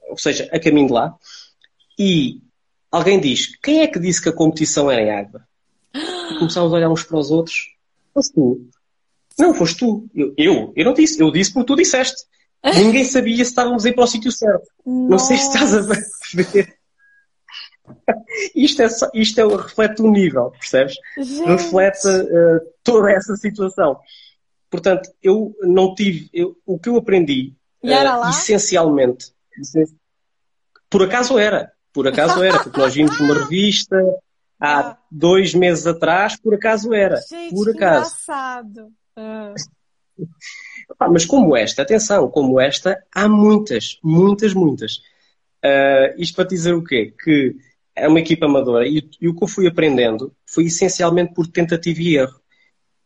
ou seja, a caminho de lá, e alguém diz: quem é que disse que a competição era em água? E começámos a olhar uns para os outros. Foste tu. Não, foste tu. Eu, eu, eu não disse. Eu disse porque tu disseste. [LAUGHS] Ninguém sabia se estávamos a ir para o sítio certo. Nossa. Não sei se estás a ver. isto, é isto é, reflete o nível, percebes? Gente. Reflete uh, toda essa situação. Portanto, eu não tive. Eu, o que eu aprendi, uh, essencialmente, por acaso era. Por acaso era, porque nós vimos uma revista há ah. dois meses atrás, por acaso era. Gente, por acaso. engraçado. Ah. [LAUGHS] Mas como esta, atenção, como esta, há muitas, muitas, muitas. Uh, isto para dizer o quê? Que é uma equipa amadora e, e, o que eu fui aprendendo foi essencialmente por tentativa e erro.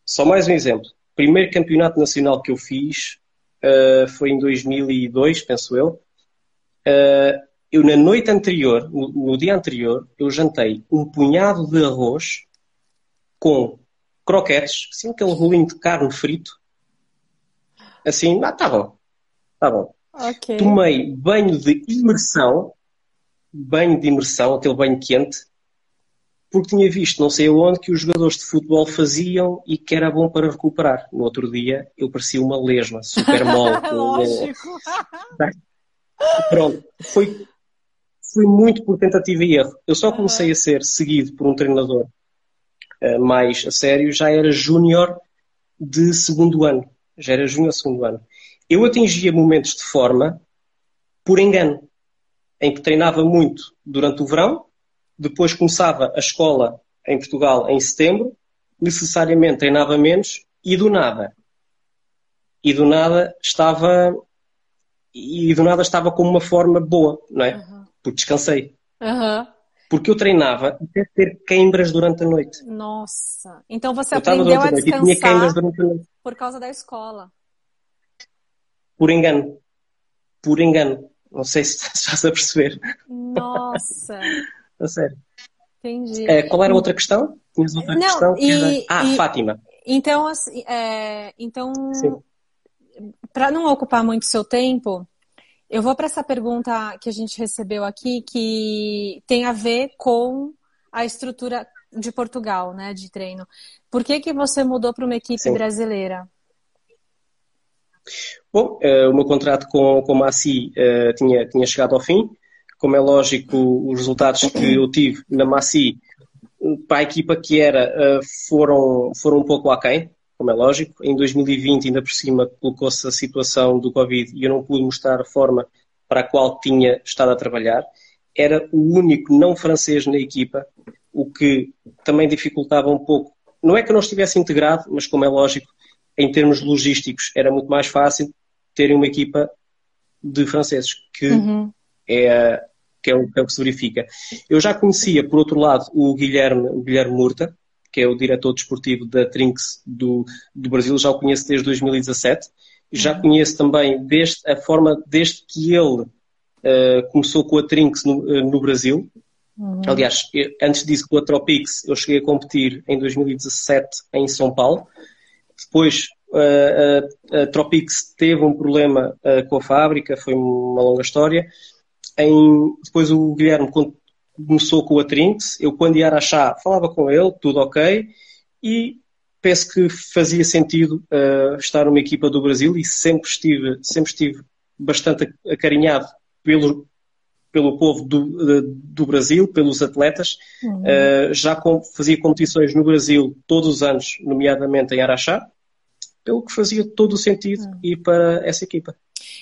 Só mais um exemplo primeiro campeonato nacional que eu fiz uh, foi em 2002, penso eu. Uh, eu, na noite anterior, no, no, dia anterior, eu jantei um punhado de arroz com croquetes, assim, aquele rolinho de carne frito. Assim, ah, tá bom. Tá bom. Okay. Tomei banho de imersão, banho de imersão, aquele banho quente, porque tinha visto não sei onde que os jogadores de futebol faziam e que era bom para recuperar. No outro dia eu parecia uma lesma, super mole. [LAUGHS] Lógico. Pronto, foi, foi muito por tentativa e erro. Eu só comecei a ser seguido por um treinador uh, mais a sério, já era júnior de segundo ano. Já era júnior segundo ano. Eu atingia momentos de forma por engano, em que treinava muito durante o verão, depois começava a escola em Portugal em setembro, necessariamente treinava menos e do nada. E do nada estava e do nada estava com uma forma boa, não é? Uhum. Porque descansei. Uhum. Porque eu treinava até ter queimbras durante a noite. Nossa. Então você eu aprendeu a descansar tinha durante a noite. por causa da escola. Por engano. Por engano. Não sei se [LAUGHS] estás a perceber. Nossa. A sério. Entendi. É, qual era a outra questão? Tinhas outra Não, questão? E, era... Ah, e, Fátima. Então, assim, é, então para não ocupar muito seu tempo, eu vou para essa pergunta que a gente recebeu aqui, que tem a ver com a estrutura de Portugal, né, de treino. Por que, que você mudou para uma equipe Sim. brasileira? Bom, uh, o meu contrato com, com a Maci uh, tinha, tinha chegado ao fim. Como é lógico, os resultados que eu tive na Maci para a equipa que era uh, foram, foram um pouco aquém como é lógico. Em 2020, ainda por cima, colocou-se a situação do Covid e eu não pude mostrar a forma para a qual tinha estado a trabalhar. Era o único não francês na equipa, o que também dificultava um pouco. Não é que eu não estivesse integrado, mas como é lógico, em termos logísticos, era muito mais fácil terem uma equipa de franceses, que, uhum. é, que, é, o, que é o que se verifica. Eu já conhecia, por outro lado, o Guilherme, o Guilherme Murta, que é o diretor desportivo da Trinx do, do Brasil, já o conheço desde 2017. Já uhum. conheço também desde a forma, desde que ele uh, começou com a Trinx no, uh, no Brasil. Uhum. Aliás, eu, antes disso, com a Tropix, eu cheguei a competir em 2017 em São Paulo. Depois, uh, a, a Tropix teve um problema com a fábrica, foi uma longa história. Em, depois o Guilherme começou com a Trinx, eu quando ia a Araxá falava com ele, tudo ok, e penso que fazia sentido uh, estar numa equipa do Brasil e sempre estive, sempre estive bastante acarinhado pelo, pelo povo do, do Brasil, pelos atletas. Uhum. Uh, já com, fazia competições no Brasil todos os anos, nomeadamente em Araxá, pelo que fazia todo o sentido uhum. ir para essa equipa.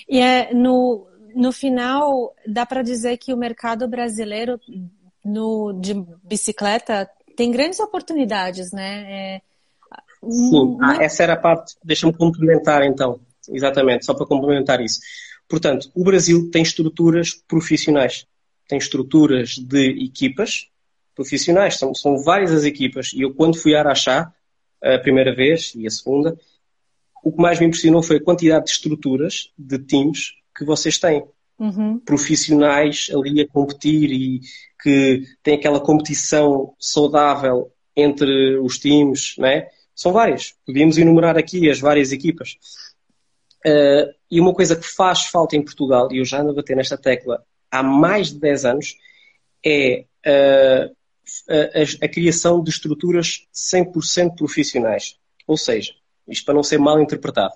E é no, no final, dá para dizer que o mercado brasileiro no, de bicicleta tem grandes oportunidades, né? É, Sim, ah, essa era a parte, deixa-me complementar então, exatamente, só para complementar isso. Portanto, o Brasil tem estruturas profissionais, tem estruturas de equipas profissionais, são, são várias as equipas, e eu quando fui a Araxá, a primeira vez e a segunda, o que mais me impressionou foi a quantidade de estruturas, de times que vocês têm. Uhum. Profissionais ali a competir e que têm aquela competição saudável entre os times, né? São várias. Podíamos enumerar aqui as várias equipas. Uh, e uma coisa que faz falta em Portugal, e eu já ando a bater nesta tecla há mais de 10 anos, é uh, a, a, criação de estruturas 100% profissionais. Ou seja, isto para não ser mal interpretado,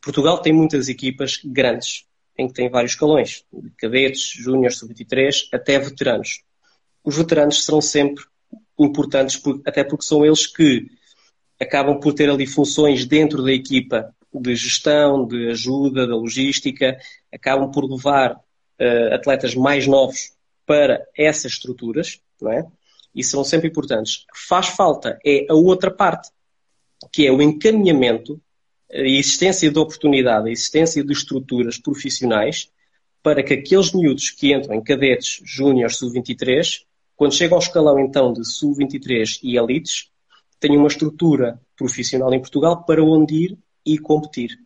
Portugal tem muitas equipas grandes, em que tem vários escalões, de cadetes, júniores, sub-23, até veteranos. Os veteranos serão sempre importantes, até porque são eles que acabam por ter ali funções dentro da equipa de gestão, de ajuda, da logística, acabam por levar uh, atletas mais novos para essas estruturas, não é? E são sempre importantes. Faz falta é a outra parte, que é o encaminhamento a existência de oportunidade, a existência de estruturas profissionais para que aqueles miúdos que entram em cadetes, júniores, sub-23, quando chegam ao escalão então de sub-23 e elites, tenham uma estrutura profissional em Portugal para onde ir e competir.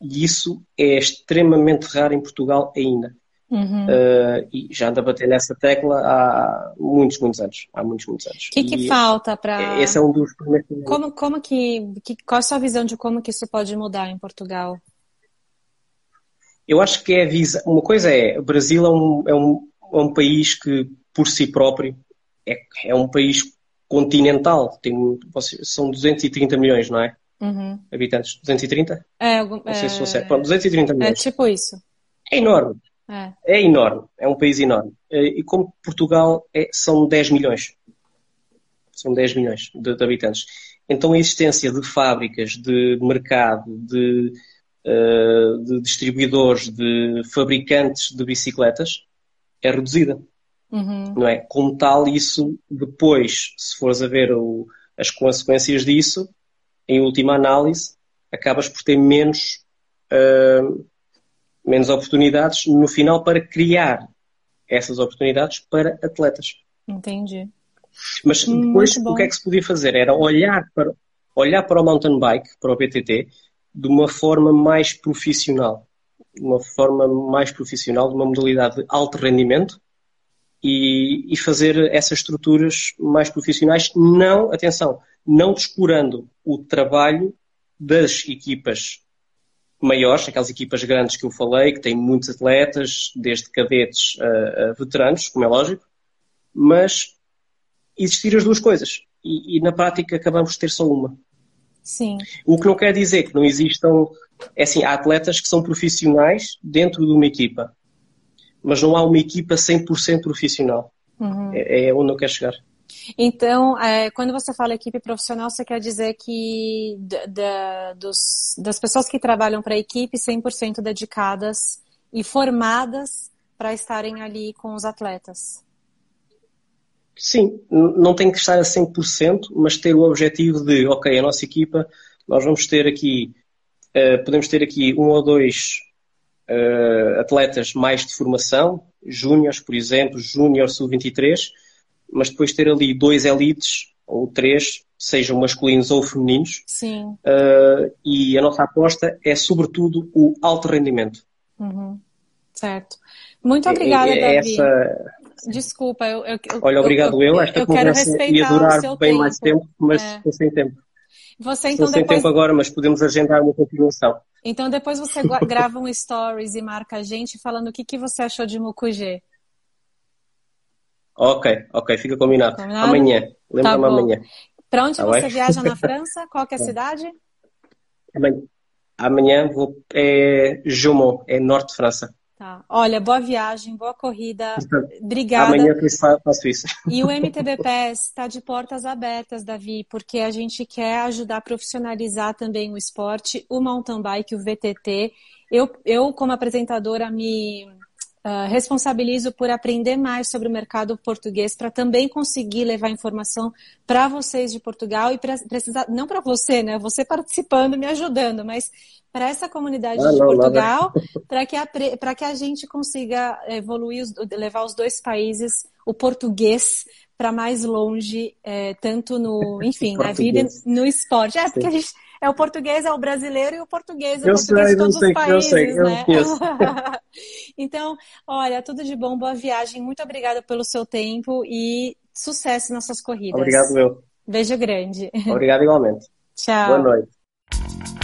E isso é extremamente raro em Portugal ainda. Uhum. Uh, e já anda a bater nessa tecla há muitos, muitos anos. Há muitos, muitos anos. O que, que falta para. Esse é um dos primeiros. Como, como que, que. Qual a sua visão de como que isso pode mudar em Portugal? Eu acho que é a visão. Uma coisa é, o Brasil é um, é um, é um país que, por si próprio, é, é um país continental. Tem, são 230 milhões, não é? Uhum. Habitantes. 230? É, algum, não sei se sou certo. 230 milhões. É tipo isso. É enorme. É. é enorme, é um país enorme. Eh, e como Portugal é, são 10 milhões. São 10 milhões de, de, habitantes. Então a existência de fábricas, de mercado, de, uh, de distribuidores, de fabricantes de bicicletas é reduzida. Uhum. Não é? Como tal, isso depois, se fores a ver o, as consequências disso, em última análise, acabas por ter menos uh, menos oportunidades no final para criar essas oportunidades para atletas. Entendi. Mas hum, depois o que é que se podia fazer? Era olhar para, olhar para o mountain bike, para o PTT, de uma forma mais profissional. De uma forma mais profissional, de uma modalidade de alto rendimento e, e fazer essas estruturas mais profissionais, não, atenção, não descurando o trabalho das equipas maiores, aquelas equipas grandes que eu falei, que têm muitos atletas, desde cadetes a, a veteranos, como é lógico, mas existir as duas coisas. E, e, na prática acabamos de ter só uma. Sim. O que não quer dizer que não existam. É assim, há atletas que são profissionais dentro de uma equipa, mas não há uma equipa 100% profissional. Uhum. É, é onde eu quero chegar. Então, é, quando você fala equipe profissional, você quer dizer que da, dos, das pessoas que trabalham para a equipe 100% dedicadas e formadas para estarem ali com os atletas? Sim, não tem que estar a 100%, mas ter o objetivo de, ok, a nossa equipa, nós vamos ter aqui, uh, podemos ter aqui um ou dois uh, atletas mais de formação, júniores, por exemplo, júnior sub-23, mas depois ter ali dois elites ou três, sejam masculinos ou femininos. Sim. Uh, e a nossa aposta é, sobretudo, o alto rendimento. Uhum. Certo. Muito obrigada, é, é Davi. Essa... Desculpa, eu, eu, Olha, obrigado eu. eu. Esta eu conversa ia durar bem tempo. mais tempo, mas é. estou sem tempo. Você, então, estou depois... sem tempo agora, mas podemos agendar uma continuação. Então depois você [LAUGHS] grava um stories e marca a gente falando o que, que você achou de Mucugê. Ok, ok, fica combinado. combinado? Amanhã, lembra-me tá amanhã. Para onde tá você bem? viaja na [LAUGHS] França? Qual é a cidade? Amanhã, amanhã vou é Jumont, é norte de França. Tá. Olha, boa viagem, boa corrida. Obrigada. Amanhã eu faço isso. E o [LAUGHS] MTBPS está de portas abertas, Davi, porque a gente quer ajudar a profissionalizar também o esporte, o mountain bike, o VTT. Eu, eu como apresentadora, me uh, responsabilizo por aprender mais sobre o mercado português para também conseguir levar informação para vocês de Portugal e precisar, não para você, né? Você participando, me ajudando, mas para essa comunidade ah, de não, Portugal, para que, a, que a gente consiga evoluir, levar os dois países, o português, para mais longe, é, tanto no, [LAUGHS] enfim, na vida e no esporte. É, porque a gente é o português, é o brasileiro e o português é o eu português sei, de todos sei, os países, eu sei, né? Eu [LAUGHS] então, olha, tudo de bom, boa viagem. Muito obrigada pelo seu tempo e sucesso nas suas corridas. Obrigado, meu. Beijo grande. Obrigado igualmente. [LAUGHS] Tchau. Boa noite.